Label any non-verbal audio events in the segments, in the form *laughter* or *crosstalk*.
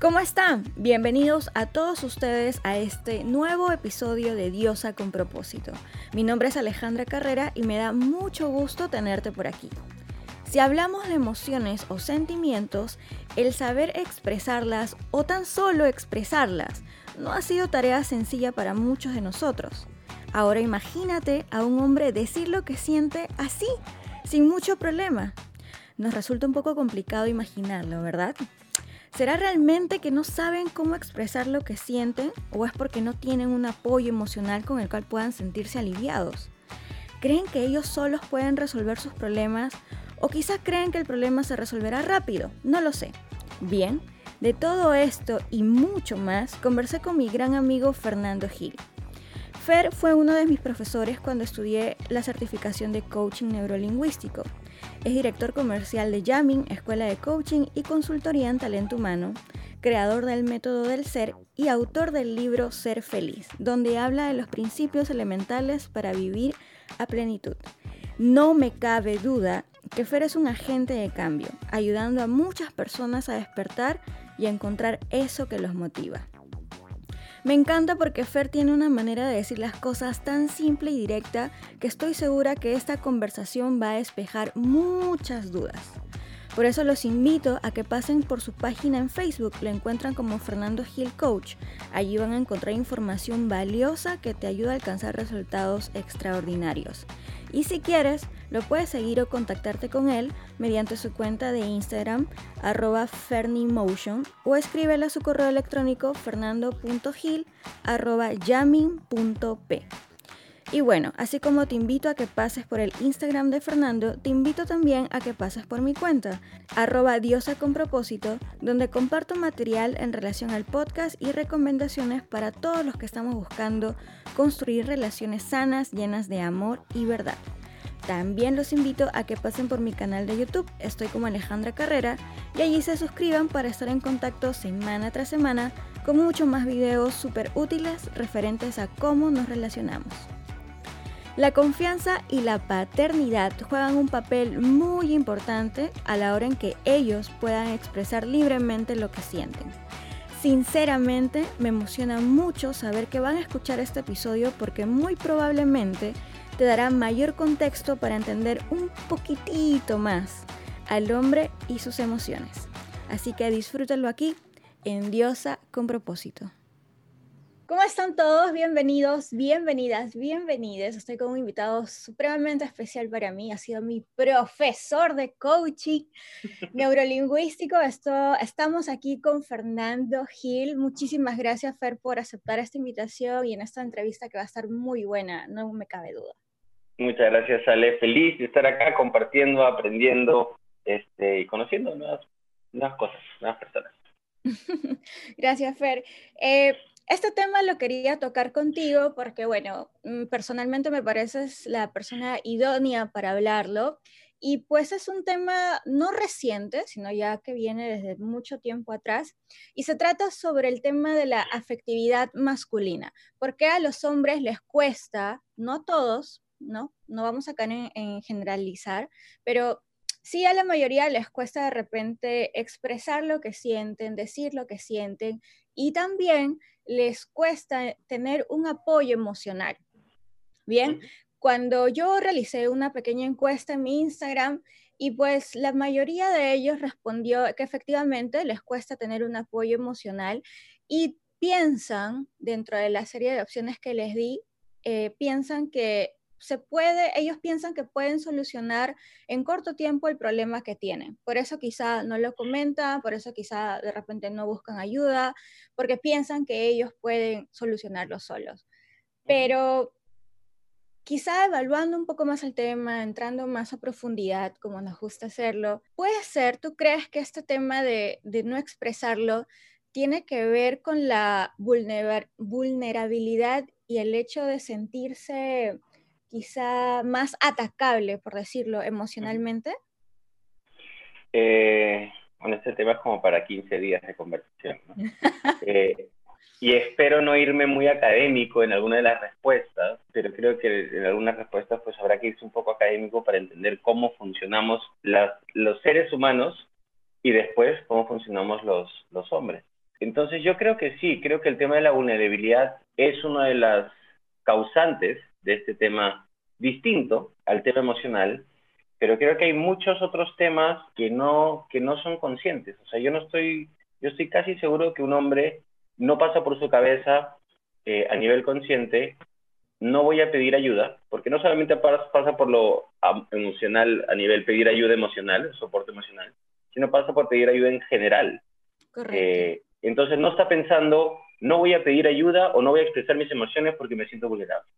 ¿Cómo están? Bienvenidos a todos ustedes a este nuevo episodio de Diosa con propósito. Mi nombre es Alejandra Carrera y me da mucho gusto tenerte por aquí. Si hablamos de emociones o sentimientos, el saber expresarlas o tan solo expresarlas no ha sido tarea sencilla para muchos de nosotros. Ahora imagínate a un hombre decir lo que siente así, sin mucho problema. Nos resulta un poco complicado imaginarlo, ¿verdad? ¿Será realmente que no saben cómo expresar lo que sienten o es porque no tienen un apoyo emocional con el cual puedan sentirse aliviados? ¿Creen que ellos solos pueden resolver sus problemas o quizás creen que el problema se resolverá rápido? No lo sé. Bien, de todo esto y mucho más conversé con mi gran amigo Fernando Gil. Fer fue uno de mis profesores cuando estudié la certificación de coaching neurolingüístico es director comercial de Jamming, escuela de coaching y consultoría en talento humano, creador del método del ser y autor del libro Ser Feliz, donde habla de los principios elementales para vivir a plenitud. No me cabe duda que Fer es un agente de cambio, ayudando a muchas personas a despertar y a encontrar eso que los motiva. Me encanta porque Fer tiene una manera de decir las cosas tan simple y directa que estoy segura que esta conversación va a despejar muchas dudas. Por eso los invito a que pasen por su página en Facebook, lo encuentran como Fernando Gil Coach. Allí van a encontrar información valiosa que te ayuda a alcanzar resultados extraordinarios. Y si quieres, lo puedes seguir o contactarte con él mediante su cuenta de Instagram arroba fernimotion o escríbele a su correo electrónico fernando.gil arroba yamin.p. Y bueno, así como te invito a que pases por el Instagram de Fernando, te invito también a que pases por mi cuenta, arroba diosa con propósito, donde comparto material en relación al podcast y recomendaciones para todos los que estamos buscando construir relaciones sanas, llenas de amor y verdad. También los invito a que pasen por mi canal de YouTube, estoy como Alejandra Carrera, y allí se suscriban para estar en contacto semana tras semana con muchos más videos súper útiles referentes a cómo nos relacionamos. La confianza y la paternidad juegan un papel muy importante a la hora en que ellos puedan expresar libremente lo que sienten. Sinceramente me emociona mucho saber que van a escuchar este episodio porque muy probablemente te dará mayor contexto para entender un poquitito más al hombre y sus emociones. Así que disfrútenlo aquí en Diosa con propósito. ¿Cómo están todos? Bienvenidos, bienvenidas, bienvenidos. Estoy con un invitado supremamente especial para mí. Ha sido mi profesor de coaching *laughs* neurolingüístico. Esto, estamos aquí con Fernando Gil. Muchísimas gracias, Fer, por aceptar esta invitación y en esta entrevista que va a estar muy buena, no me cabe duda. Muchas gracias, Ale. Feliz de estar acá compartiendo, aprendiendo este, y conociendo nuevas, nuevas cosas, nuevas personas. *laughs* gracias, Fer. Eh, este tema lo quería tocar contigo porque, bueno, mm, personalmente me pareces la persona idónea para hablarlo. Y pues es un tema no reciente, sino ya que viene desde mucho tiempo atrás. Y se trata sobre el tema de la afectividad masculina. Porque a los hombres les cuesta, no a todos, ¿no? No vamos a en, en generalizar, pero sí a la mayoría les cuesta de repente expresar lo que sienten, decir lo que sienten y también les cuesta tener un apoyo emocional. Bien, cuando yo realicé una pequeña encuesta en mi Instagram y pues la mayoría de ellos respondió que efectivamente les cuesta tener un apoyo emocional y piensan, dentro de la serie de opciones que les di, eh, piensan que se puede, ellos piensan que pueden solucionar en corto tiempo el problema que tienen. Por eso quizá no lo comentan, por eso quizá de repente no buscan ayuda, porque piensan que ellos pueden solucionarlo solos. Pero quizá evaluando un poco más el tema, entrando más a profundidad, como nos gusta hacerlo, puede ser, ¿tú crees que este tema de, de no expresarlo tiene que ver con la vulnerabilidad y el hecho de sentirse quizá más atacable, por decirlo, emocionalmente? Eh, bueno, este tema es como para 15 días de conversación. *laughs* Eh, y espero no irme muy académico en alguna de las respuestas, pero creo que en algunas respuestas pues habrá que irse un poco académico para entender cómo funcionamos las, los seres humanos y después cómo funcionamos los, los hombres. entonces yo creo que sí, creo que el tema de la vulnerabilidad es una de las causantes de este tema distinto al tema emocional, pero creo que hay muchos otros temas que no, que no son conscientes. O sea, yo no estoy, yo estoy casi seguro que un hombre no pasa por su cabeza eh, a nivel consciente, no voy a pedir ayuda, porque no solamente pasa por lo emocional, a nivel pedir ayuda emocional, soporte emocional, sino pasa por pedir ayuda en general. Correcto. Eh, entonces no está pensando, no voy a pedir ayuda o no voy a expresar mis emociones porque me siento vulnerable.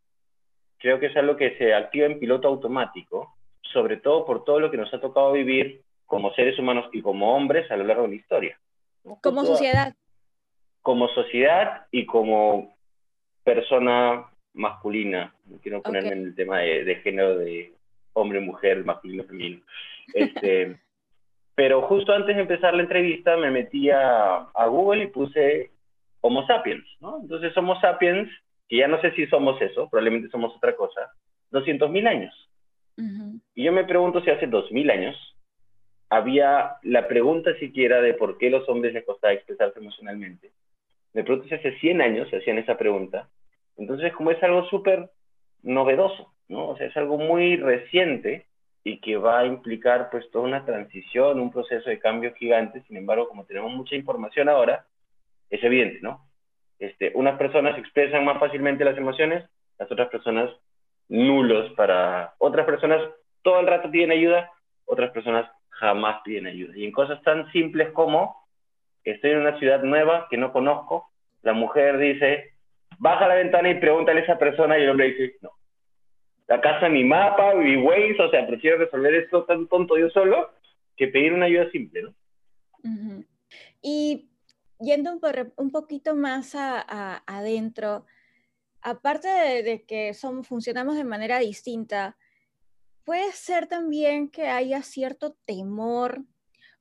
Creo que es algo que se activa en piloto automático, sobre todo por todo lo que nos ha tocado vivir como seres humanos y como hombres a lo largo de la historia. Como sociedad. Como sociedad y como persona masculina. Quiero ponerme en el tema de, género de hombre, mujer, masculino, femenino. Este, *laughs* pero justo antes de empezar la entrevista me metí a, Google y puse Homo sapiens, ¿no? Entonces Homo sapiens, que ya no sé si somos eso, probablemente somos otra cosa, 200.000 años. Y yo me pregunto si hace 2.000 años había la pregunta siquiera de por qué los hombres les costaba expresarse emocionalmente. Me pregunto si hace 100 años se hacían esa pregunta. Entonces, como es algo súper novedoso, ¿no? O sea, es algo muy reciente, y que va a implicar pues toda una transición, un proceso de cambio gigante. Sin embargo, como tenemos mucha información ahora, es evidente, ¿no? Este, unas personas expresan más fácilmente las emociones, las otras personas nulos para otras personas todo el rato piden ayuda, otras personas jamás piden ayuda. Y en cosas tan simples como estoy en una ciudad nueva que no conozco, la mujer dice, baja la ventana y pregúntale a esa persona y el hombre dice, no, la casa mi mapa, mi Waze, o sea, prefiero resolver esto tan tonto yo solo que pedir una ayuda simple, ¿no? Y yendo un, poquito más adentro, aparte de, que somos, funcionamos de manera distinta, puede ser también que haya cierto temor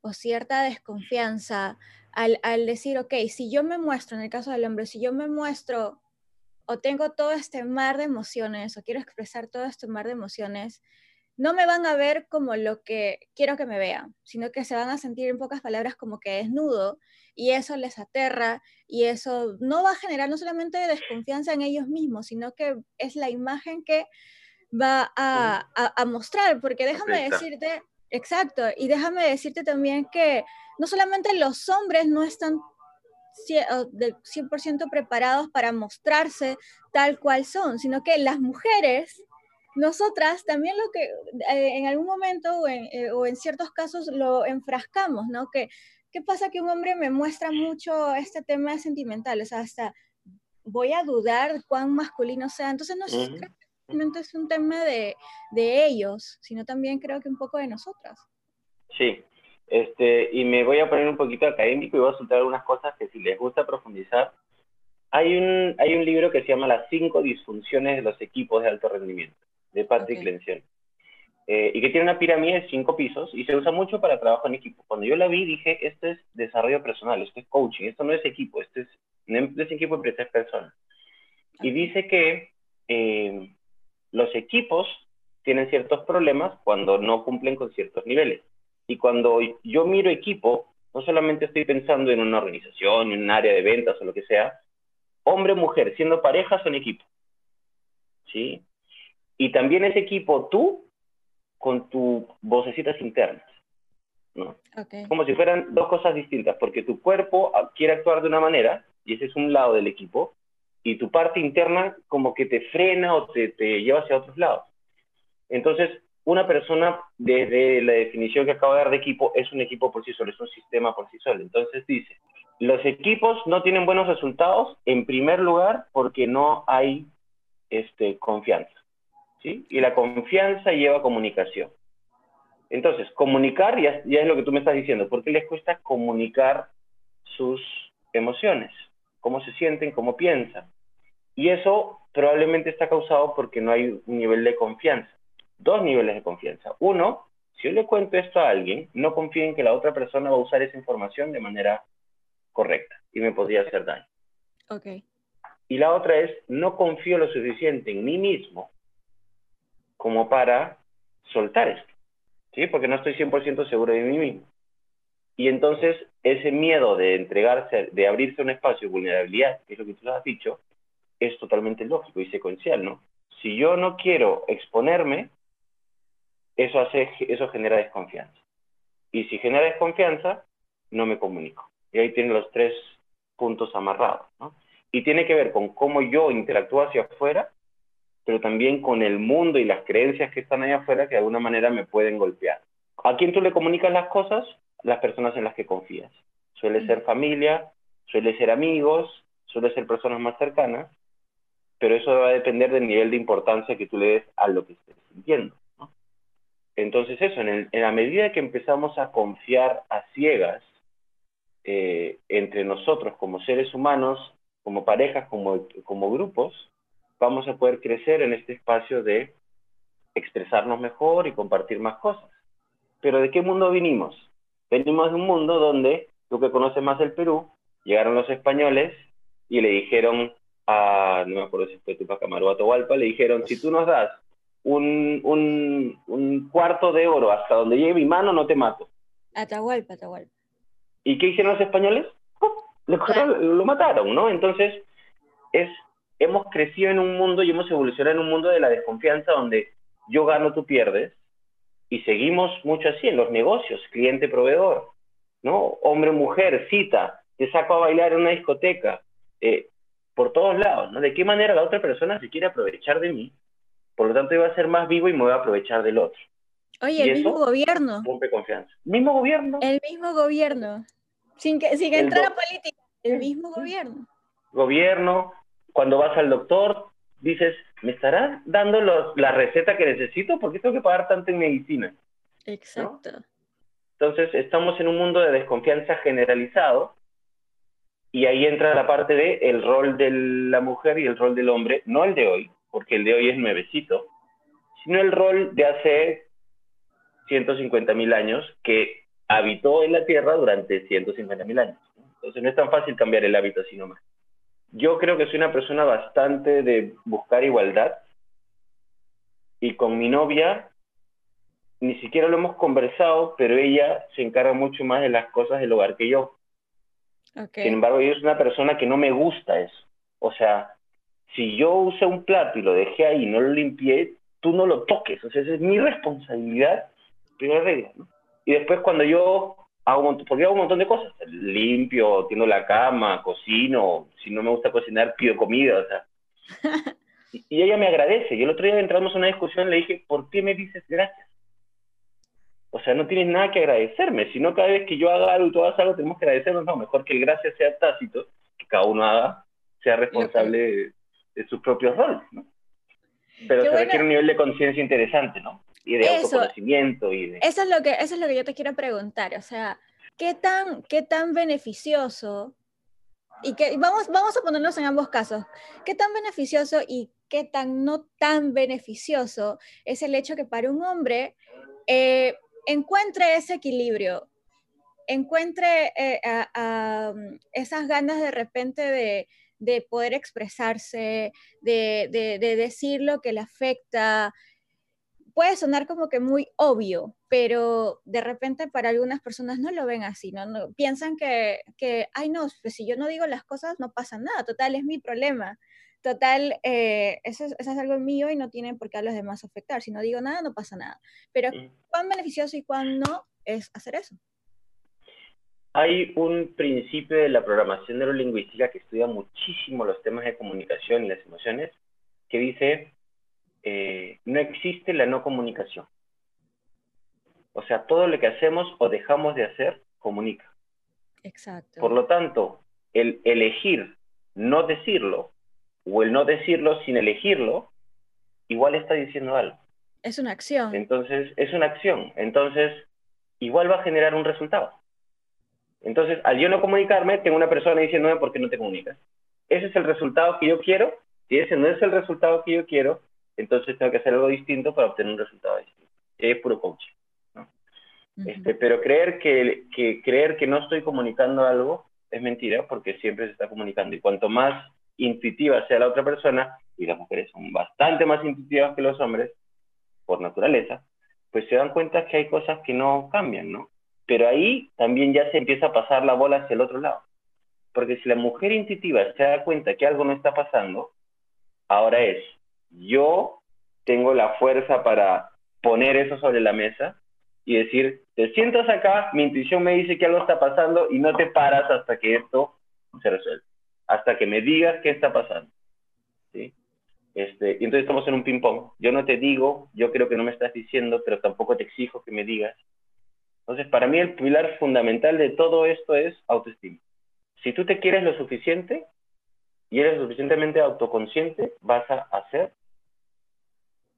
o cierta desconfianza al, al, decir, ok, si yo me muestro, en el caso del hombre, si yo me muestro o tengo todo este mar de emociones o quiero expresar todo este mar de emociones, no me van a ver como lo que quiero que me vean, sino que se van a sentir en pocas palabras como que desnudo y eso les aterra y eso no va a generar no solamente desconfianza en ellos mismos, sino que es la imagen que va a, a, mostrar, porque déjame decirte, exacto, y déjame decirte también que no solamente los hombres no están del 100% preparados para mostrarse tal cual son, sino que las mujeres, nosotras también lo que eh, en algún momento o en, eh, o en, ciertos casos lo enfrascamos, ¿no? Que, ¿Qué pasa que un hombre me muestra mucho este tema sentimental? O sea, hasta voy a dudar cuán masculino sea. Entonces, no solamente es un tema de, de ellos, sino también creo que un poco de nosotras. Sí, este, y me voy a poner un poquito académico y voy a soltar algunas cosas que si les gusta profundizar. Hay un, hay un libro que se llama Las cinco disfunciones de los equipos de alto rendimiento, de Patrick okay. Eh, y que tiene una pirámide de cinco pisos y se usa mucho para trabajo en equipo. Cuando yo la vi dije, esto es desarrollo personal, esto es coaching, esto no es equipo, esto es, no es equipo, empresa, es persona. Y dice que eh, los equipos tienen ciertos problemas cuando no cumplen con ciertos niveles. Y cuando yo miro equipo, no solamente estoy pensando en una organización, en un área de ventas o lo que sea, hombre o mujer, siendo pareja son equipo. ¿Sí? Y también es equipo tú con tus vocecitas internas. ¿no? Como si fueran dos cosas distintas, porque tu cuerpo quiere actuar de una manera, y ese es un lado del equipo, y tu parte interna como que te frena o te, te lleva hacia otros lados. Entonces, una persona, desde la definición que acabo de dar de equipo, es un equipo por sí solo, es un sistema por sí solo. Entonces dice, los equipos no tienen buenos resultados, en primer lugar, porque no hay este, confianza. ¿Sí? Y la confianza lleva comunicación. Entonces, comunicar ya, ya es lo que tú me estás diciendo. ¿Por qué les cuesta comunicar sus emociones? ¿Cómo se sienten? ¿Cómo piensan? Y eso probablemente está causado porque no hay un nivel de confianza dos niveles de confianza. Uno, si yo le cuento esto a alguien, no confío en que la otra persona va a usar esa información de manera correcta y me podría hacer daño. Ok. Y la otra es, no confío lo suficiente en mí mismo como para soltar esto, ¿sí? Porque no estoy 100% seguro de mí mismo. Y entonces ese miedo de entregarse, de abrirse un espacio de vulnerabilidad, que es lo que tú has dicho, es totalmente lógico y secuencial, ¿no? Si yo no quiero exponerme, eso, hace, eso genera desconfianza. Y si genera desconfianza, no me comunico. Y ahí tienen los tres puntos amarrados, ¿no? Y tiene que ver con cómo yo interactúo hacia afuera, pero también con el mundo y las creencias que están ahí afuera que de alguna manera me pueden golpear. ¿A quién tú le comunicas las cosas? Las personas en las que confías. Suele ser familia, suele ser amigos, suele ser personas más cercanas, pero eso va a depender del nivel de importancia que tú le des a lo que estés sintiendo. Entonces eso, en, la medida que empezamos a confiar a ciegas eh, entre nosotros como seres humanos, como parejas, como, como grupos, vamos a poder crecer en este espacio de expresarnos mejor y compartir más cosas. Pero ¿de qué mundo vinimos? Venimos de un mundo donde, tú que conoces más el Perú, llegaron los españoles y le dijeron a, no me acuerdo si fue Tupac Amaru o Atahualpa, le dijeron, si tú nos das un, un, un, cuarto de oro hasta donde llegue mi mano, no te mato. Atahualpa, Atahualpa. ¿Y qué hicieron los españoles? lo mataron, ¿no? Entonces, es, hemos crecido en un mundo y hemos evolucionado en un mundo de la desconfianza donde yo gano, tú pierdes, y seguimos mucho así en los negocios, cliente-proveedor, ¿no? Hombre-mujer, cita, te saco a bailar en una discoteca, eh, por todos lados, ¿no? ¿De qué manera la otra persona se quiere aprovechar de mí? Por lo tanto, yo voy a ser más vivo y me voy a aprovechar del otro. Oye, el mismo gobierno. Rompe confianza. ¿Mismo gobierno? El mismo gobierno. Sin que, sin entrar a política, el mismo gobierno. Gobierno, cuando vas al doctor, dices, ¿me estarás dando los, la receta que necesito? ¿Por qué tengo que pagar tanto en medicina? Exacto. Entonces, estamos en un mundo de desconfianza generalizado y ahí entra la parte de el rol de la mujer y el rol del hombre, no el de hoy, porque el de hoy es nuevecito, sino el rol de hace 150 mil años que habitó en la Tierra durante 150 mil años. Entonces no es tan fácil cambiar el hábito así nomás. Yo creo que soy una persona bastante de buscar igualdad y con mi novia ni siquiera lo hemos conversado, pero ella se encarga mucho más de las cosas del hogar que yo. Sin embargo, yo soy una persona que no me gusta eso. O sea, si yo usé un plato y lo dejé ahí y no lo limpié, tú no lo toques. O sea, esa es mi responsabilidad, primera regla. Y después cuando yo hago, porque hago un montón de cosas, limpio, tiendo la cama, cocino, si no me gusta cocinar, pido comida, o sea. *laughs* y, ella me agradece. Y el otro día entramos en una discusión, le dije, ¿por qué me dices gracias? O sea, no tienes nada que agradecerme, sino cada vez que yo haga algo y tú hagas algo, tenemos que agradecernos. No, mejor que el gracias sea tácito, que cada uno haga, sea responsable de, sus propios roles, ¿no? Pero se requiere un nivel de conciencia interesante, ¿no? Y de autoconocimiento y de... Eso es, lo que, eso es lo que yo te quiero preguntar, o sea, ¿qué tan, qué tan beneficioso, y que vamos, vamos a ponernos en ambos casos, qué tan beneficioso y qué tan no tan beneficioso es el hecho que para un hombre eh, encuentre ese equilibrio, encuentre eh, mm, esas ganas de repente de, poder expresarse, de, decir lo que le afecta. Puede sonar como que muy obvio, pero de repente para algunas personas no lo ven así, ¿no? piensan que, que, ay no, pues si yo no digo las cosas no pasa nada, total, es mi problema. Total, eh, eso, es, algo mío y no tienen por qué a los demás afectar. Si no digo nada, no pasa nada. Pero cuán beneficioso y cuán no es hacer eso. Hay un principio de la programación neurolingüística que estudia muchísimo los temas de comunicación y las emociones, que dice, eh, no existe la no comunicación. O sea, todo lo que hacemos o dejamos de hacer comunica. Exacto. Por lo tanto, el elegir no decirlo o el no decirlo sin elegirlo, igual está diciendo algo. Es una acción. Entonces, es una acción. Entonces, igual va a generar un resultado. Entonces, al yo no comunicarme, tengo una persona diciéndome por qué no te comunicas. Ese es el resultado que yo quiero. Si ese no es el resultado que yo quiero, entonces tengo que hacer algo distinto para obtener un resultado distinto. Es puro coaching. este, pero creer que, que, creer que no estoy comunicando algo es mentira porque siempre se está comunicando. Y cuanto más intuitiva sea la otra persona, y las mujeres son bastante más intuitivas que los hombres, por naturaleza, pues se dan cuenta que hay cosas que no cambian, ¿no? Pero ahí también ya se empieza a pasar la bola hacia el otro lado. Porque si la mujer intuitiva se da cuenta que algo no está pasando, ahora es, yo tengo la fuerza para poner eso sobre la mesa y decir, te sientas acá, mi intuición me dice que algo está pasando y no te paras hasta que esto se resuelva, hasta que me digas qué está pasando. ¿sí? Este, y entonces estamos en un ping-pong. Yo no te digo, yo creo que no me estás diciendo, pero tampoco te exijo que me digas. Entonces, para mí el pilar fundamental de todo esto es autoestima. Si tú te quieres lo suficiente y eres suficientemente autoconsciente, vas a hacer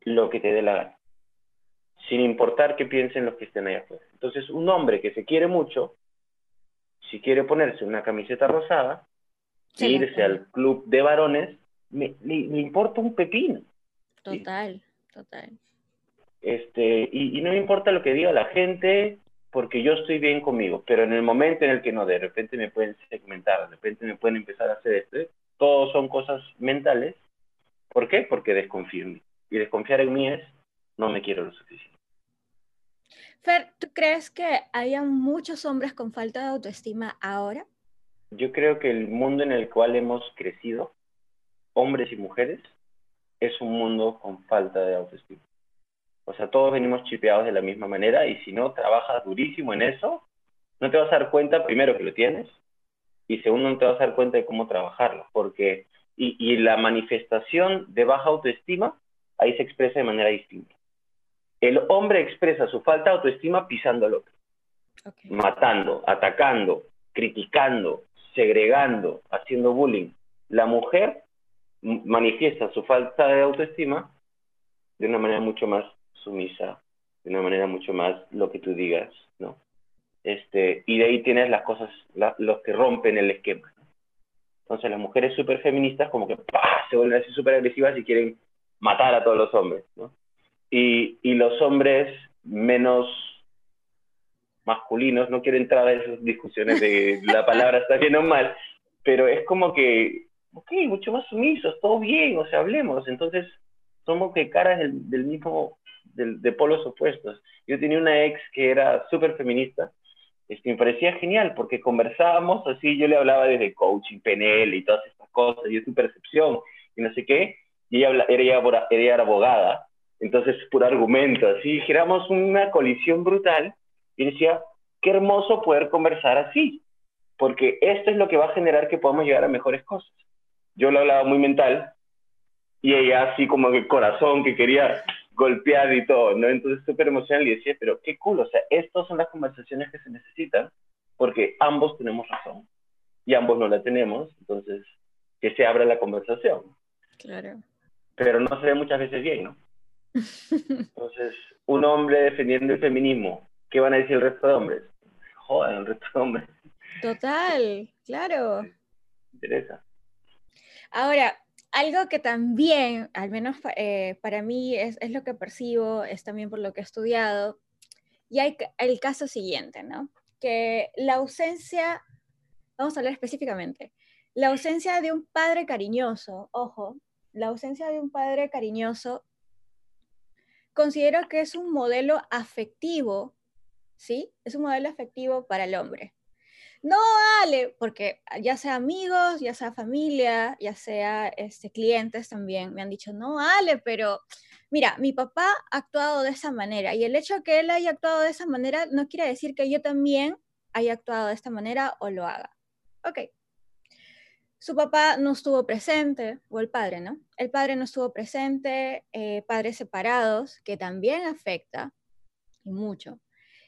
lo que te dé la gana, sin importar qué piensen los que estén allá afuera. Entonces, un hombre que se quiere mucho, si quiere ponerse una camiseta rosada, e irse al club de varones, me, le, importa un pepino. Total, total. Este, y, y, no me importa lo que diga la gente, porque yo estoy bien conmigo, pero en el momento en el que no, de repente me pueden segmentar, de repente me pueden empezar a hacer esto, todos son cosas mentales. ¿Por qué? Porque desconfío en mí. Y desconfiar en mí es, no me quiero lo suficiente. Fer, ¿tú crees que haya muchos hombres con falta de autoestima ahora? Yo creo que el mundo en el cual hemos crecido, hombres y mujeres, es un mundo con falta de autoestima. O sea, todos venimos chipeados de la misma manera y si no trabajas durísimo en eso, no te vas a dar cuenta, primero, que lo tienes y segundo, no te vas a dar cuenta de cómo trabajarlo. Porque, y, y la manifestación de baja autoestima, ahí se expresa de manera distinta. El hombre expresa su falta de autoestima pisando al otro, matando, atacando, criticando, segregando, haciendo bullying. La mujer manifiesta su falta de autoestima de una manera mucho más sumisa, de una manera mucho más lo que tú digas, ¿no? Este, y de ahí tienes las cosas, los que rompen el esquema. Entonces las mujeres súper feministas como que se vuelven así súper agresivas y quieren matar a todos los hombres, ¿no? Y, y los hombres menos masculinos, no quiero entrar a esas discusiones de *laughs* la palabra está bien o mal, pero es como que, ok, mucho más sumisos, todo bien, o sea, hablemos. Entonces, somos que caras del, del mismo de, polos opuestos. Yo tenía una ex que era súper feminista, este, me parecía genial porque conversábamos así, yo le hablaba desde coaching, PNL y todas estas cosas, y su percepción, y no sé qué, y ella, era, era abogada, entonces puro argumento, así, generamos una colisión brutal, y decía, qué hermoso poder conversar así, porque esto es lo que va a generar que podamos llegar a mejores cosas. Yo lo hablaba muy mental, y ella así como el corazón que quería golpear y todo, ¿no? Entonces súper emocional y decía, pero qué cool, o sea, estas son las conversaciones que se necesitan porque ambos tenemos razón y ambos no la tenemos, entonces que se abra la conversación. Claro. Pero no se ve muchas veces bien, ¿no? *laughs* Entonces, un hombre defendiendo el feminismo, ¿qué van a decir el resto de hombres? Joder, el resto de hombres. Total, claro. interesa. Ahora, algo que también, al menos eh, para mí, es, lo que percibo, es también por lo que he estudiado, y hay el caso siguiente, ¿no? Que la ausencia, vamos a hablar específicamente, la ausencia de un padre cariñoso, ojo, la ausencia de un padre cariñoso, considero que es un modelo afectivo, ¿sí? Es un modelo afectivo para el hombre no, Ale, porque ya sea amigos, ya sea familia, ya sea este, clientes también me han dicho, no, Ale, pero mira, mi papá ha actuado de esa manera y el hecho de que él haya actuado de esa manera no quiere decir que yo también haya actuado de esta manera o lo haga. Ok. Su papá no estuvo presente, o el padre, ¿no? El padre no estuvo presente, eh, padres separados, que también afecta, y mucho.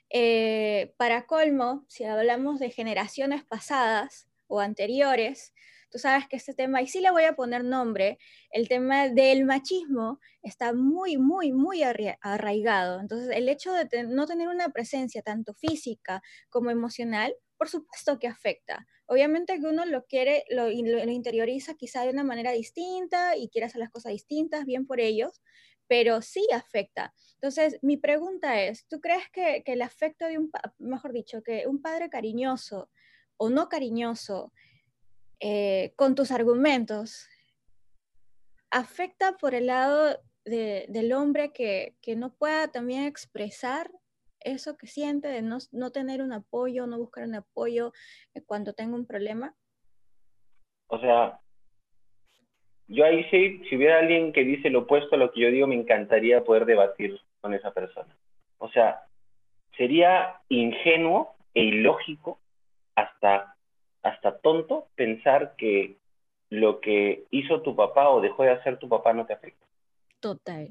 Eh, para colmo, si hablamos de generaciones pasadas o anteriores, tú sabes que este tema, y sí le voy a poner nombre, el tema del machismo está muy, muy, muy arraigado. Entonces, el hecho de no tener una presencia tanto física como emocional, por supuesto que afecta. Obviamente que uno lo quiere, lo, lo interioriza quizá de una manera distinta y quiere hacer las cosas distintas, bien por ellos, pero sí afecta. Entonces, mi pregunta es, ¿tú crees que, el afecto de un, mejor dicho, que un padre cariñoso o no cariñoso eh, con tus argumentos afecta por el lado del hombre que, no pueda también expresar eso que siente de no, no tener un apoyo, no buscar un apoyo eh, cuando tengo un problema? O sea, yo ahí sí, si hubiera alguien que dice lo opuesto a lo que yo digo, me encantaría poder debatir con esa persona. O sea, sería ingenuo e ilógico, hasta, hasta tonto, pensar que lo que hizo tu papá o dejó de hacer tu papá no te afecta. Total.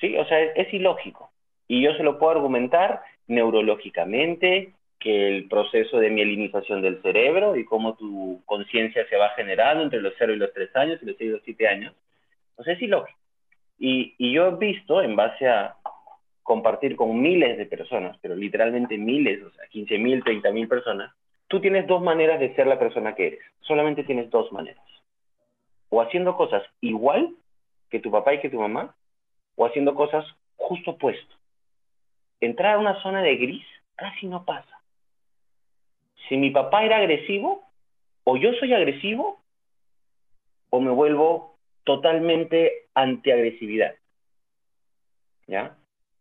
Sí, o sea, es, ilógico. Y yo se lo puedo argumentar neurológicamente, que el proceso de mielinización del cerebro y cómo tu conciencia se va generando entre los 0 y los 3 años y los 6 y los 7 años. O sea, es ilógico. Y, y yo he visto, en base a compartir con miles de personas, pero literalmente miles, o sea, 15 mil, 30 mil personas, tú tienes dos maneras de ser la persona que eres. Solamente tienes dos maneras. O haciendo cosas igual que tu papá y que tu mamá, o haciendo cosas justo opuesto. Entrar a una zona de gris casi no pasa. Si mi papá era agresivo, o yo soy agresivo, o me vuelvo totalmente antiagresividad. ¿Ya?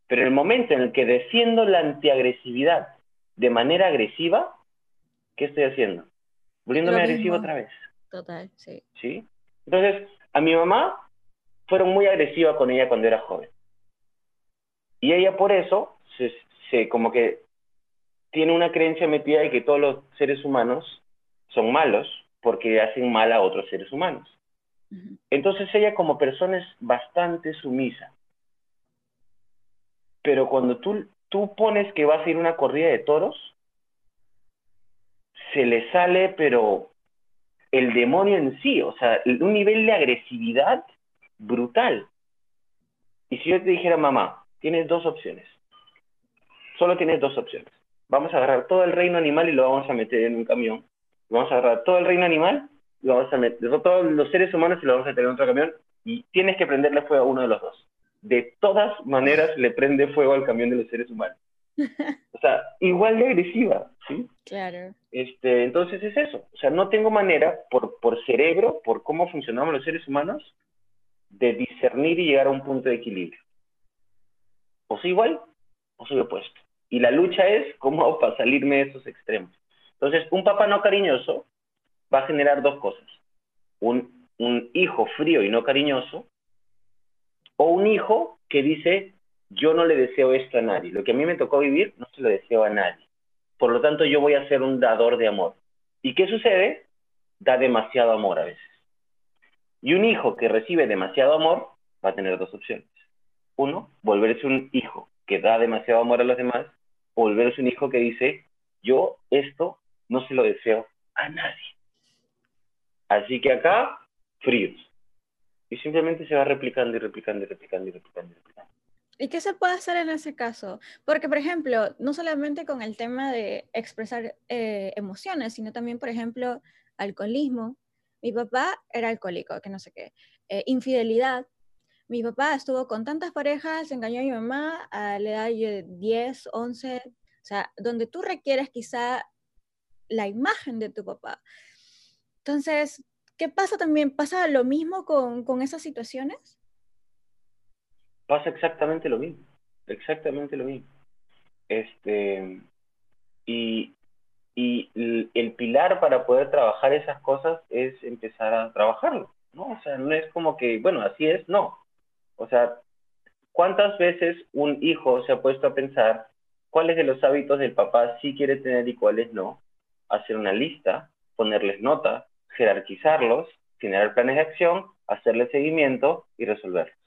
Pero el momento en el que defiendo la antiagresividad de manera agresiva, ¿qué estoy haciendo? Volviéndome agresivo otra vez. Total, sí. ¿Sí? Entonces, a mi mamá fueron muy agresivas con ella cuando era joven. Y ella por eso, se, como que tiene una creencia metida de que todos los seres humanos son malos porque hacen mal a otros seres humanos. Entonces ella como persona es bastante sumisa. Pero cuando tú, tú pones que vas a ir a una corrida de toros, se le sale, pero el demonio en sí, o sea, un nivel de agresividad brutal. Y si yo te dijera, mamá, tienes dos opciones, solo tienes dos opciones. Vamos a agarrar todo el reino animal y lo vamos a meter en un camión. Vamos a agarrar todo el reino animal y vamos a meter todos los seres humanos y lo vamos a meter en otro camión y tienes que prenderle fuego a uno de los dos. De todas maneras le prende fuego al camión de los seres humanos. O sea, igual de agresiva, ¿sí? Claro. Este, entonces es eso. O sea, no tengo manera, por, por cerebro, por cómo funcionamos los seres humanos, de discernir y llegar a un punto de equilibrio. O soy igual o soy opuesto. Y la lucha es cómo hago para salirme de esos extremos. Entonces, un papá no cariñoso va a generar dos cosas. Un, hijo frío y no cariñoso, o un hijo que dice, yo no le deseo esto a nadie. Lo que a mí me tocó vivir, no se lo deseo a nadie. Por lo tanto, yo voy a ser un dador de amor. ¿Y qué sucede? Da demasiado amor a veces. Y un hijo que recibe demasiado amor va a tener dos opciones. Uno, volverse un hijo que da demasiado amor a los demás, volverse un hijo que dice, yo esto no se lo deseo a nadie. Así que acá, fríos. Y simplemente se va replicando y replicando y replicando y replicando y replicando. ¿Y qué se puede hacer en ese caso? Porque, por ejemplo, no solamente con el tema de expresar eh, emociones, sino también, por ejemplo, alcoholismo. Mi papá era alcohólico, que no sé qué. Eh, infidelidad. Mi papá estuvo con tantas parejas, engañó a mi mamá a la edad de 10, 11, o sea, donde tú requieres quizá la imagen de tu papá. Entonces, ¿qué pasa también? ¿Pasa lo mismo con, con esas situaciones? pasa exactamente lo mismo, exactamente lo mismo. Este, y, y el pilar para poder trabajar esas cosas es empezar a trabajarlo, ¿no? O sea, no es como que, bueno, así es, no. O sea, ¿cuántas veces un hijo se ha puesto a pensar cuáles de los hábitos del papá sí quiere tener y cuáles no? Hacer una lista, ponerles notas, jerarquizarlos, generar planes de acción, hacerle seguimiento y resolverlos.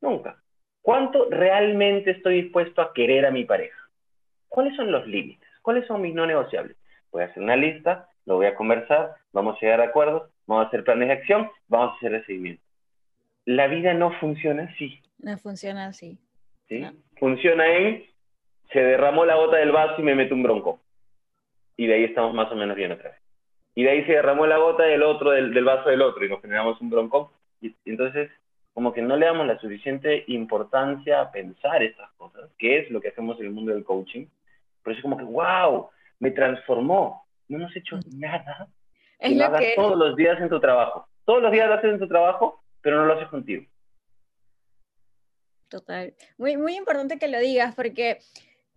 Nunca. ¿Cuánto realmente estoy dispuesto a querer a mi pareja? ¿Cuáles son los límites? ¿Cuáles son mis no negociables? Voy a hacer una lista, lo voy a conversar, vamos a llegar a acuerdos, vamos a hacer planes de acción, vamos a hacer seguimiento. La vida no funciona así. No funciona así. ¿Sí? Funciona en se derramó la gota del vaso y me meto un bronco. Y de ahí estamos más o menos bien otra vez. Y de ahí se derramó la gota del otro, del, del vaso del otro, y nos generamos un bronco. Y, entonces como que no le damos la suficiente importancia a pensar estas cosas, que es lo que hacemos en el mundo del coaching. Pero es como que, wow, me transformó. No hemos hecho nada. Es lo, hagas todos los días en tu trabajo. Todos los días lo haces en tu trabajo, pero no lo haces contigo. Total. Muy, muy importante que lo digas, porque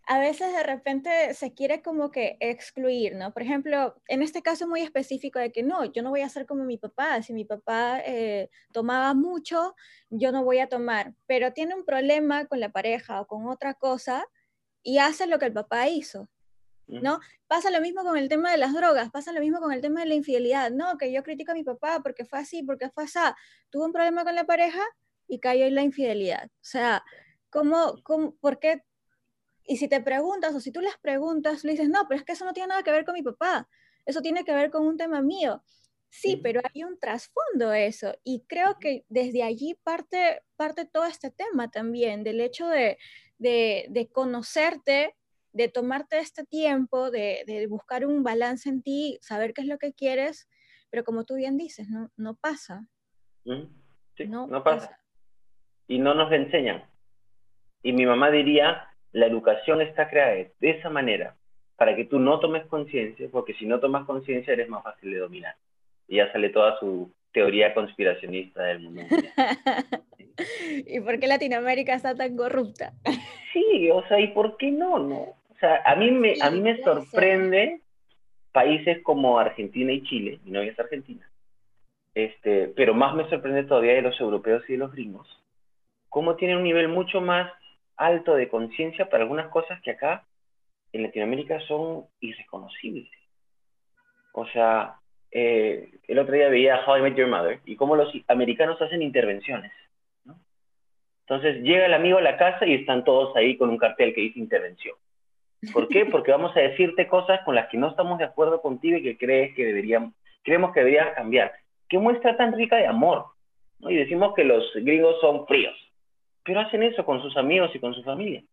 a veces de repente se quiere como que excluir, ¿no? Por ejemplo, en este caso muy específico de que no, yo no voy a ser como mi papá, si mi papá eh, tomaba mucho, yo no voy a tomar, pero tiene un problema con la pareja o con otra cosa y hace lo que el papá hizo, ¿no? Pasa lo mismo con el tema de las drogas, pasa lo mismo con el tema de la infidelidad, no, que yo critico a mi papá porque fue así, porque fue así, tuvo un problema con la pareja y cayó en la infidelidad. O sea, ¿cómo, cómo, por qué y si te preguntas o si tú les preguntas, le dices, no, pero es que eso no tiene nada que ver con mi papá, eso tiene que ver con un tema mío. Sí, pero hay un trasfondo a eso y creo que desde allí parte, parte todo este tema también, del hecho de, de, conocerte, de tomarte este tiempo, de, de, buscar un balance en ti, saber qué es lo que quieres, pero como tú bien dices, no, no pasa. Sí, no, no pasa. Y no nos enseñan. Y mi mamá diría, la educación está creada de esa manera para que tú no tomes conciencia, porque si no tomas conciencia eres más fácil de dominar. Y ya sale toda su teoría conspiracionista del mundo. *laughs* ¿Y por qué Latinoamérica está tan corrupta? Sí, o sea, ¿y por qué no? no? Sea, a mí me, a mí me sorprende países como Argentina y Chile, mi novia es argentina, este, pero más me sorprende todavía de los europeos y de los gringos, cómo tienen un nivel mucho más alto de conciencia para algunas cosas que acá en Latinoamérica son irreconocibles. O sea, eh, el otro día veía How I Met Your Mother y cómo los americanos hacen intervenciones. Entonces llega el amigo a la casa y están todos ahí con un cartel que dice intervención. ¿Por qué? Porque vamos a decirte cosas con las que no estamos de acuerdo contigo y que crees que deberían, creemos que deberías cambiar. ¿Qué muestra tan rica de amor? Y decimos que los gringos son fríos pero hacen eso con sus amigos y con su familia.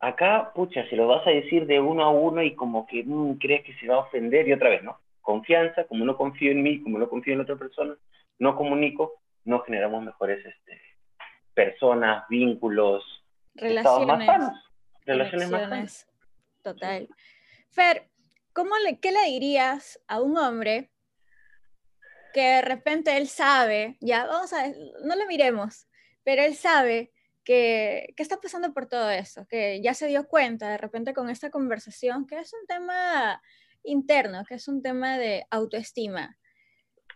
Acá, pucha, si lo vas a decir de uno a uno y como que mm, crees que se va a ofender y otra vez, ¿no? Confianza, como no confío en mí, como no confío en otra persona, no comunico, no generamos mejores este, personas, vínculos, relaciones, más relaciones más Total. Fer, ¿cómo le, ¿qué le dirías a un hombre que de repente él sabe, ya, vamos a, no le miremos, pero él sabe que, está pasando por todo eso, que ya se dio cuenta de repente con esta conversación que es un tema interno, que es un tema de autoestima.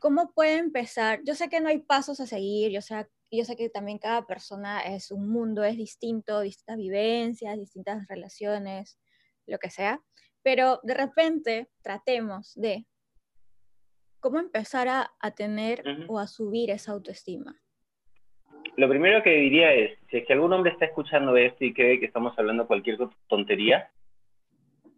¿Cómo puede empezar? Yo sé que no hay pasos a seguir, yo sé, yo sé que también cada persona es un mundo, es distinto, distintas vivencias, distintas relaciones, lo que sea, pero de repente tratemos de cómo empezar a, tener o a subir esa autoestima lo primero que diría es, si es que algún hombre está escuchando esto y cree que estamos hablando cualquier tontería,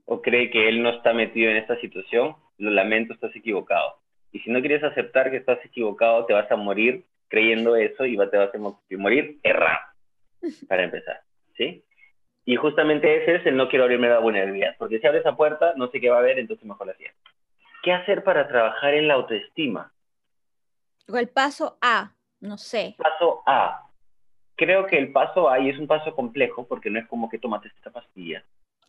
o cree que él no está metido en esta situación, lo lamento, estás equivocado. Y si no quieres aceptar que estás equivocado, te vas a morir creyendo eso y te vas a morir errado, *laughs* para empezar, ¿sí? Y justamente ese es el no quiero abrirme la vulnerabilidad, porque si abre esa puerta, no sé qué va a haber, entonces mejor la cierro. ¿Qué hacer para trabajar en la autoestima? O el paso A, no sé. Paso A. Creo que el paso A, y es un paso complejo, porque no es como que tomaste esta pastilla.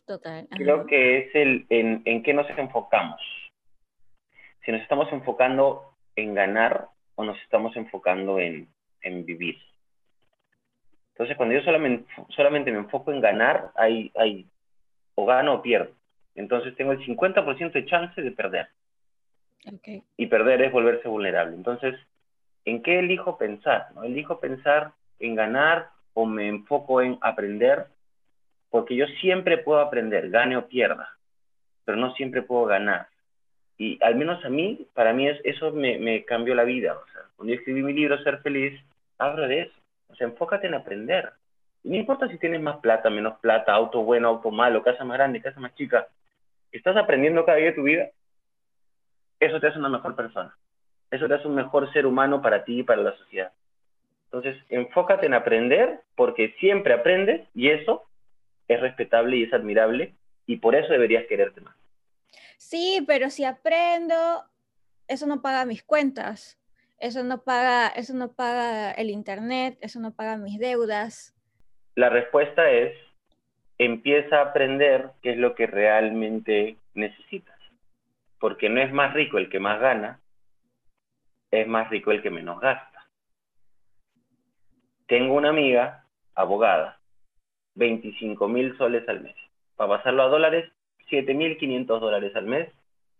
Total. Creo que es el en, en qué nos enfocamos. Si nos estamos enfocando en ganar o nos estamos enfocando en, en vivir. Entonces, cuando yo solamente, solamente me enfoco en ganar, hay, hay, o gano o pierdo. Entonces, tengo el 50% de chance de perder. Okay. Y perder es volverse vulnerable. Entonces, ¿en qué elijo pensar? ¿no? ¿Elijo pensar en ganar o me enfoco en aprender? Porque yo siempre puedo aprender, gane o pierda, pero no siempre puedo ganar. Y al menos a mí, para mí eso me, cambió la vida. O sea, cuando yo escribí mi libro Ser Feliz, hablo de eso. O sea, enfócate en aprender. Y no importa si tienes más plata, menos plata, auto bueno, auto malo, casa más grande, casa más chica. ¿Estás aprendiendo cada día de tu vida? Eso te hace una mejor persona. Eso te hace un mejor ser humano para ti y para la sociedad. Entonces, enfócate en aprender porque siempre aprendes y eso es respetable y es admirable y por eso deberías quererte más. Sí, pero si aprendo, eso no paga mis cuentas, eso no paga, eso no paga el internet, eso no paga mis deudas. La respuesta es empieza a aprender qué es lo que realmente necesitas, porque no es más rico el que más gana, es más rico el que menos gasta. Tengo una amiga, abogada, 25 mil soles al mes. Para pasarlo a dólares, 7.500 dólares al mes.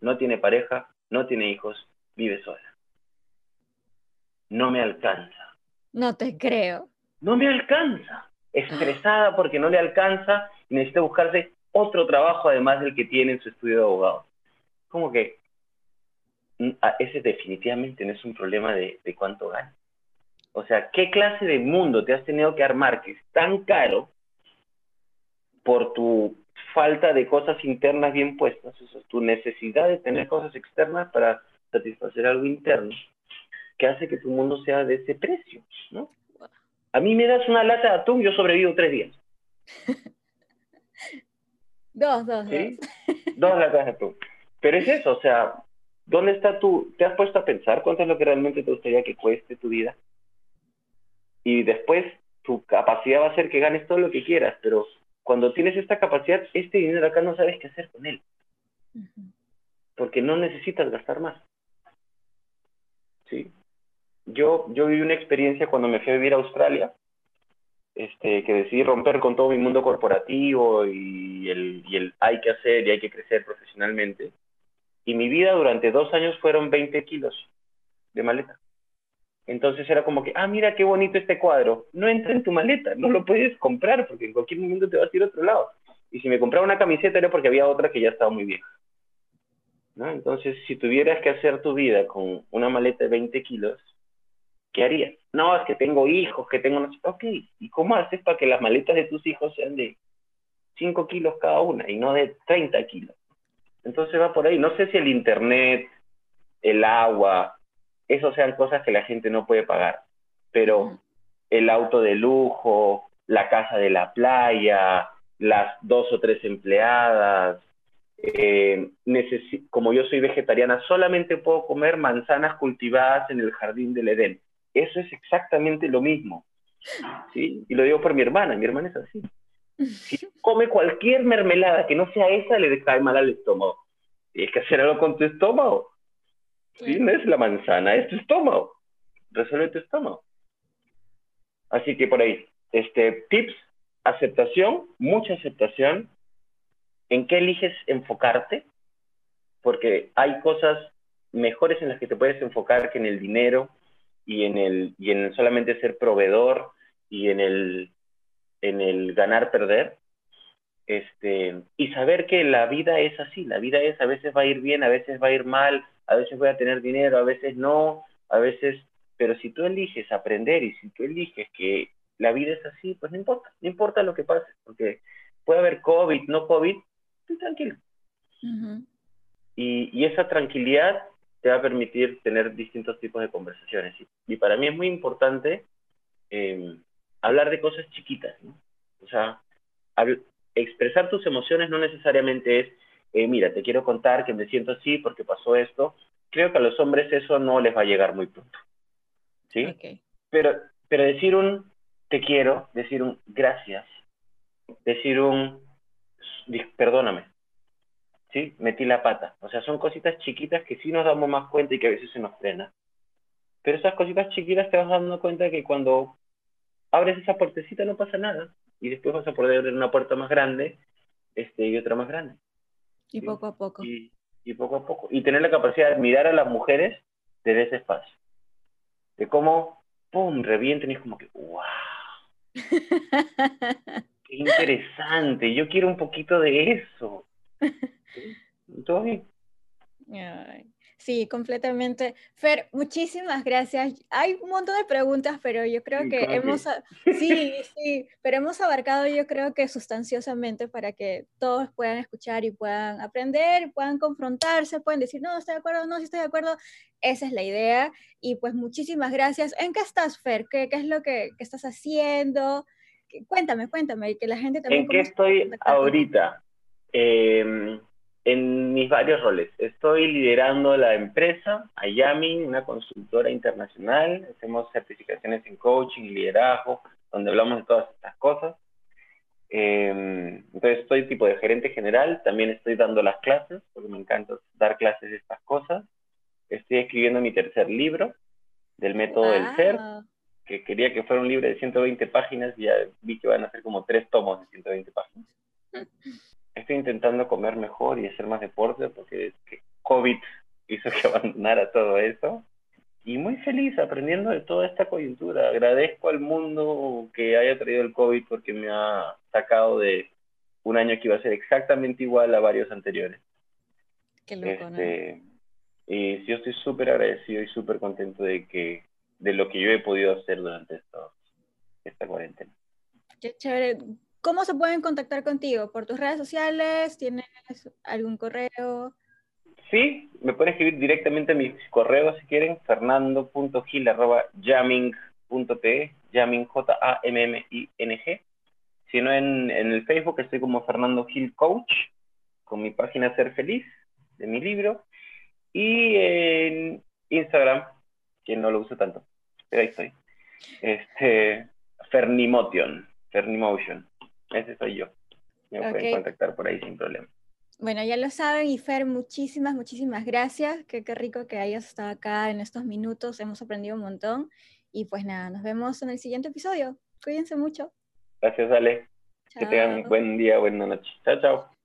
No tiene pareja, no tiene hijos, vive sola. No me alcanza. No te creo. No me alcanza. Estresada porque no le alcanza y necesita buscarse otro trabajo además del que tiene en su estudio de abogado. Como que mm, ese definitivamente no es un problema de, de cuánto gana. O sea, ¿qué clase de mundo te has tenido que armar que es tan caro por tu falta de cosas internas bien puestas, o tu necesidad de tener cosas externas para satisfacer algo interno, que hace que tu mundo sea de ese precio, ¿no? A mí me das una lata de atún, yo sobrevivo tres días. *laughs* dos, dos, ¿Sí? dos. *laughs* Dos latas de atún. Pero es eso, o sea, ¿dónde está tu, te has puesto a pensar cuánto es lo que realmente te gustaría que cueste tu vida? y después tu capacidad va a ser que ganes todo lo que quieras, pero cuando tienes esta capacidad, este dinero acá no sabes qué hacer con él. Porque no necesitas gastar más. ¿Sí? Yo, yo viví una experiencia cuando me fui a vivir a Australia, este, que decidí romper con todo mi mundo corporativo y el, y el hay que hacer y hay que crecer profesionalmente. Y mi vida durante dos años fueron 20 kilos de maleta. Entonces era como que, ah, mira qué bonito este cuadro. No entra en tu maleta, no lo puedes comprar porque en cualquier momento te vas a ir a otro lado. Y si me compraba una camiseta era porque había otra que ya estaba muy vieja. ¿No? Entonces, si tuvieras que hacer tu vida con una maleta de 20 kilos, ¿qué harías? No, es que tengo hijos, que tengo... Ok, ¿y cómo haces para que las maletas de tus hijos sean de 5 kilos cada una y no de 30 kilos? Entonces va por ahí. No sé si el internet, el agua, eso sean cosas que la gente no puede pagar. Pero el auto de lujo, la casa de la playa, las dos o tres empleadas, eh, como yo soy vegetariana, solamente puedo comer manzanas cultivadas en el jardín del Edén. Eso es exactamente lo mismo. ¿sí? Y lo digo por mi hermana, mi hermana es así. Si *laughs* come cualquier mermelada que no sea esa, le cae mal al estómago. Tienes que hacer algo con tu estómago. Sí, no es la manzana, es tu estómago. Resuelve tu estómago. Así que por ahí, este, tips, aceptación, mucha aceptación. ¿En qué eliges enfocarte? Porque hay cosas mejores en las que te puedes enfocar que en el dinero y en el y en solamente ser proveedor y en el en el ganar perder este y saber que la vida es así la vida es a veces va a ir bien a veces va a ir mal a veces voy a tener dinero, a veces no, a veces, pero si tú eliges aprender y si tú eliges que la vida es así, pues no importa, no importa lo que pase, porque puede haber COVID, no COVID, estoy tranquilo. y, y, esa tranquilidad te va a permitir tener distintos tipos de conversaciones. Y, para mí es muy importante em, hablar de cosas chiquitas, ¿no? O sea, expresar tus emociones no necesariamente es eh, mira, te quiero contar que me siento así porque pasó esto, creo que a los hombres eso no les va a llegar muy pronto. ¿Sí? Pero, pero decir un te quiero, decir un gracias, decir un perdóname, ¿sí? Metí la pata. O sea, son cositas chiquitas que sí nos damos más cuenta y que a veces se nos frena. Pero esas cositas chiquitas te vas dando cuenta que cuando abres esa puertecita no pasa nada. Y después vas a poder abrir una puerta más grande este, y otra más grande. Y poco a poco. Y, poco a poco. Y tener la capacidad de mirar a las mujeres desde ese espacio. De cómo, ¡pum!, revienten y es como que, *laughs* ¡wow! ¡Qué interesante! Yo quiero un poquito de eso. *laughs* ¿Todo bien? Sí, completamente. Fer, muchísimas gracias. Hay un montón de preguntas, pero yo creo que hemos, *laughs* sí, sí, pero hemos abarcado yo creo que sustanciosamente para que todos puedan escuchar y puedan aprender, puedan confrontarse, pueden decir, no, estoy de acuerdo, no, sí estoy de acuerdo. Esa es la idea. Y pues muchísimas gracias. ¿En qué estás, Fer? ¿Qué, qué es lo que, que, estás haciendo? Cuéntame, cuéntame, que la gente también... ¿En qué estoy ahorita? Eh, en mis varios roles. Estoy liderando la empresa Ayami, una consultora internacional. Hacemos certificaciones en coaching y liderazgo, donde hablamos de todas estas cosas. Em, entonces estoy tipo de gerente general, también estoy dando las clases, porque me encanta dar clases de estas cosas. Estoy escribiendo mi tercer libro del método del ser. que quería que fuera un libro de 120 páginas y ya vi que van a ser como tres tomos de 120 páginas. *laughs* Estoy intentando comer mejor y hacer más deporte porque COVID hizo que *laughs* abandonara todo eso. Y muy feliz aprendiendo de toda esta coyuntura. Agradezco al mundo que haya traído el COVID porque me ha sacado de un año que iba a ser exactamente igual a varios anteriores. Qué loco, este, Y yo estoy súper agradecido y súper contento de que de lo que yo he podido hacer durante esta cuarentena. Qué chévere. ¿Cómo se pueden contactar contigo? ¿Por tus redes sociales? ¿Tienes algún correo? Sí, me pueden escribir directamente a mis correos si quieren, fernando.gil.jamming.pe, jamming, J-A-M-M-I-N-G. Si no, en, en el Facebook estoy como Fernando Gil Coach, con mi página Ser Feliz, de mi libro. Y en Instagram, que no lo uso tanto, pero ahí estoy. Este, Fernimotion, Fernimotion, ese soy yo. Me pueden contactar por ahí sin problema. Bueno, ya lo saben, y Fer, muchísimas, muchísimas gracias. Qué, qué rico que hayas estado acá en estos minutos. Hemos aprendido un montón. Y pues nada, nos vemos en el siguiente episodio. Cuídense mucho. Gracias, Ale. Que tengan buen día, buena noche. Chao, chao.